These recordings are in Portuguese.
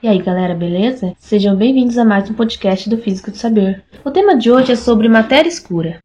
E aí galera, beleza? Sejam bem-vindos a mais um podcast do Físico do Saber. O tema de hoje é sobre matéria escura.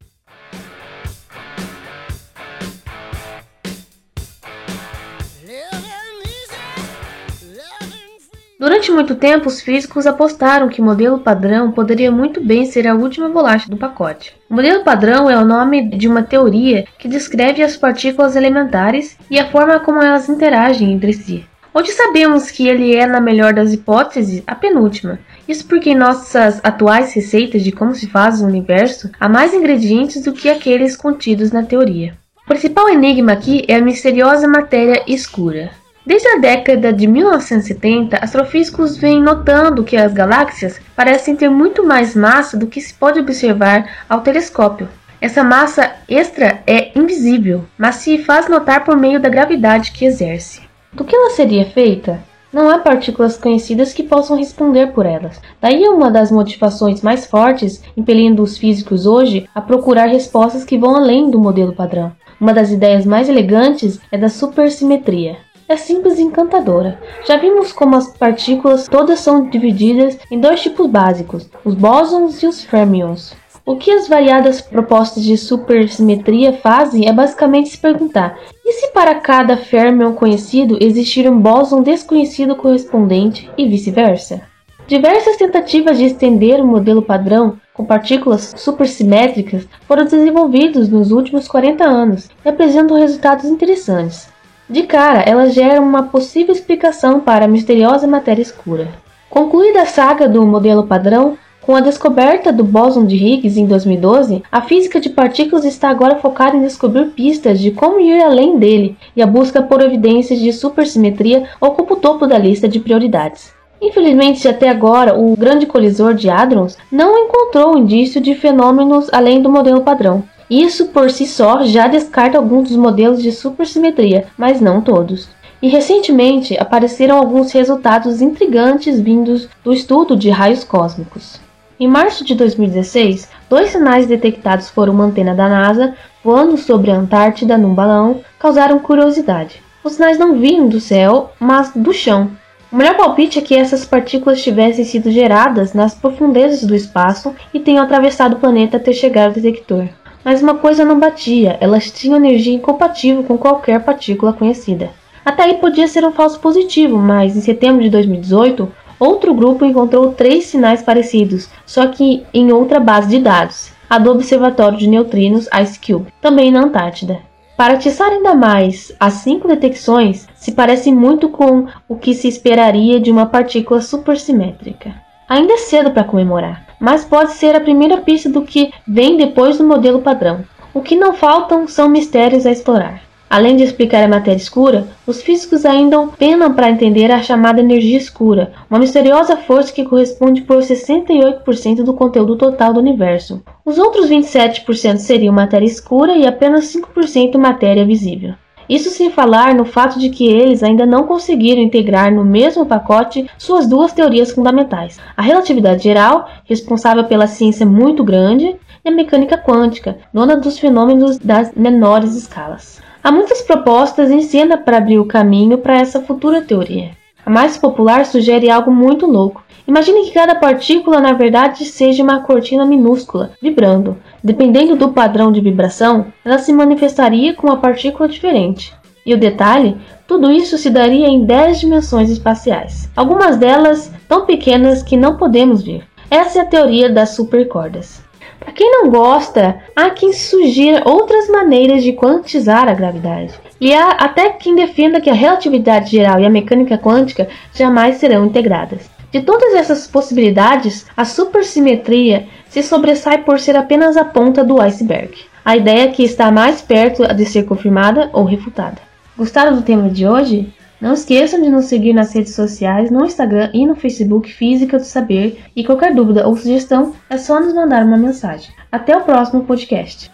Durante muito tempo, os físicos apostaram que o modelo padrão poderia muito bem ser a última bolacha do pacote. O modelo padrão é o nome de uma teoria que descreve as partículas elementares e a forma como elas interagem entre si. Hoje sabemos que ele é, na melhor das hipóteses, a penúltima. Isso porque em nossas atuais receitas de como se faz o universo há mais ingredientes do que aqueles contidos na teoria. O principal enigma aqui é a misteriosa matéria escura. Desde a década de 1970, astrofísicos vêm notando que as galáxias parecem ter muito mais massa do que se pode observar ao telescópio. Essa massa extra é invisível, mas se faz notar por meio da gravidade que exerce. Do que ela seria feita? Não há partículas conhecidas que possam responder por elas. Daí uma das motivações mais fortes impelindo os físicos hoje a procurar respostas que vão além do modelo padrão. Uma das ideias mais elegantes é da supersimetria. É simples e encantadora. Já vimos como as partículas todas são divididas em dois tipos básicos, os bósons e os fermions. O que as variadas propostas de supersimetria fazem é basicamente se perguntar: e se para cada fermion conhecido existir um bóson desconhecido correspondente e vice-versa? Diversas tentativas de estender o modelo padrão com partículas supersimétricas foram desenvolvidas nos últimos 40 anos e apresentam resultados interessantes. De cara, elas geram uma possível explicação para a misteriosa matéria escura. Concluída a saga do modelo padrão, com a descoberta do bóson de Higgs em 2012, a física de partículas está agora focada em descobrir pistas de como ir além dele, e a busca por evidências de supersimetria ocupa o topo da lista de prioridades. Infelizmente, até agora, o grande colisor de hadrons não encontrou indício de fenômenos além do modelo padrão. Isso por si só já descarta alguns dos modelos de supersimetria, mas não todos. E recentemente apareceram alguns resultados intrigantes vindos do estudo de raios cósmicos. Em março de 2016, dois sinais detectados por uma antena da NASA voando sobre a Antártida num balão causaram curiosidade. Os sinais não vinham do céu, mas do chão. O melhor palpite é que essas partículas tivessem sido geradas nas profundezas do espaço e tenham atravessado o planeta até chegar ao detector. Mas uma coisa não batia, elas tinham energia incompatível com qualquer partícula conhecida. Até aí podia ser um falso positivo, mas em setembro de 2018, Outro grupo encontrou três sinais parecidos, só que em outra base de dados, a do Observatório de Neutrinos IceCube, também na Antártida. Para atiçar ainda mais, as cinco detecções se parecem muito com o que se esperaria de uma partícula supersimétrica. Ainda é cedo para comemorar, mas pode ser a primeira pista do que vem depois do modelo padrão. O que não faltam são mistérios a explorar. Além de explicar a matéria escura, os físicos ainda penam para entender a chamada energia escura, uma misteriosa força que corresponde por 68% do conteúdo total do universo. Os outros 27% seriam matéria escura e apenas 5% matéria visível. Isso sem falar no fato de que eles ainda não conseguiram integrar no mesmo pacote suas duas teorias fundamentais: a relatividade geral, responsável pela ciência muito grande, e a mecânica quântica, dona dos fenômenos das menores escalas. Há muitas propostas em cena para abrir o caminho para essa futura teoria. A mais popular sugere algo muito louco. Imagine que cada partícula na verdade seja uma cortina minúscula, vibrando. Dependendo do padrão de vibração, ela se manifestaria com uma partícula diferente. E o detalhe, tudo isso se daria em 10 dimensões espaciais, algumas delas tão pequenas que não podemos ver. Essa é a teoria das supercordas. Para quem não gosta, há quem sugira outras maneiras de quantizar a gravidade. E há até quem defenda que a relatividade geral e a mecânica quântica jamais serão integradas. De todas essas possibilidades, a supersimetria se sobressai por ser apenas a ponta do iceberg. A ideia que está mais perto de ser confirmada ou refutada. Gostaram do tema de hoje? Não esqueçam de nos seguir nas redes sociais, no Instagram e no Facebook Física do Saber. E qualquer dúvida ou sugestão é só nos mandar uma mensagem. Até o próximo podcast.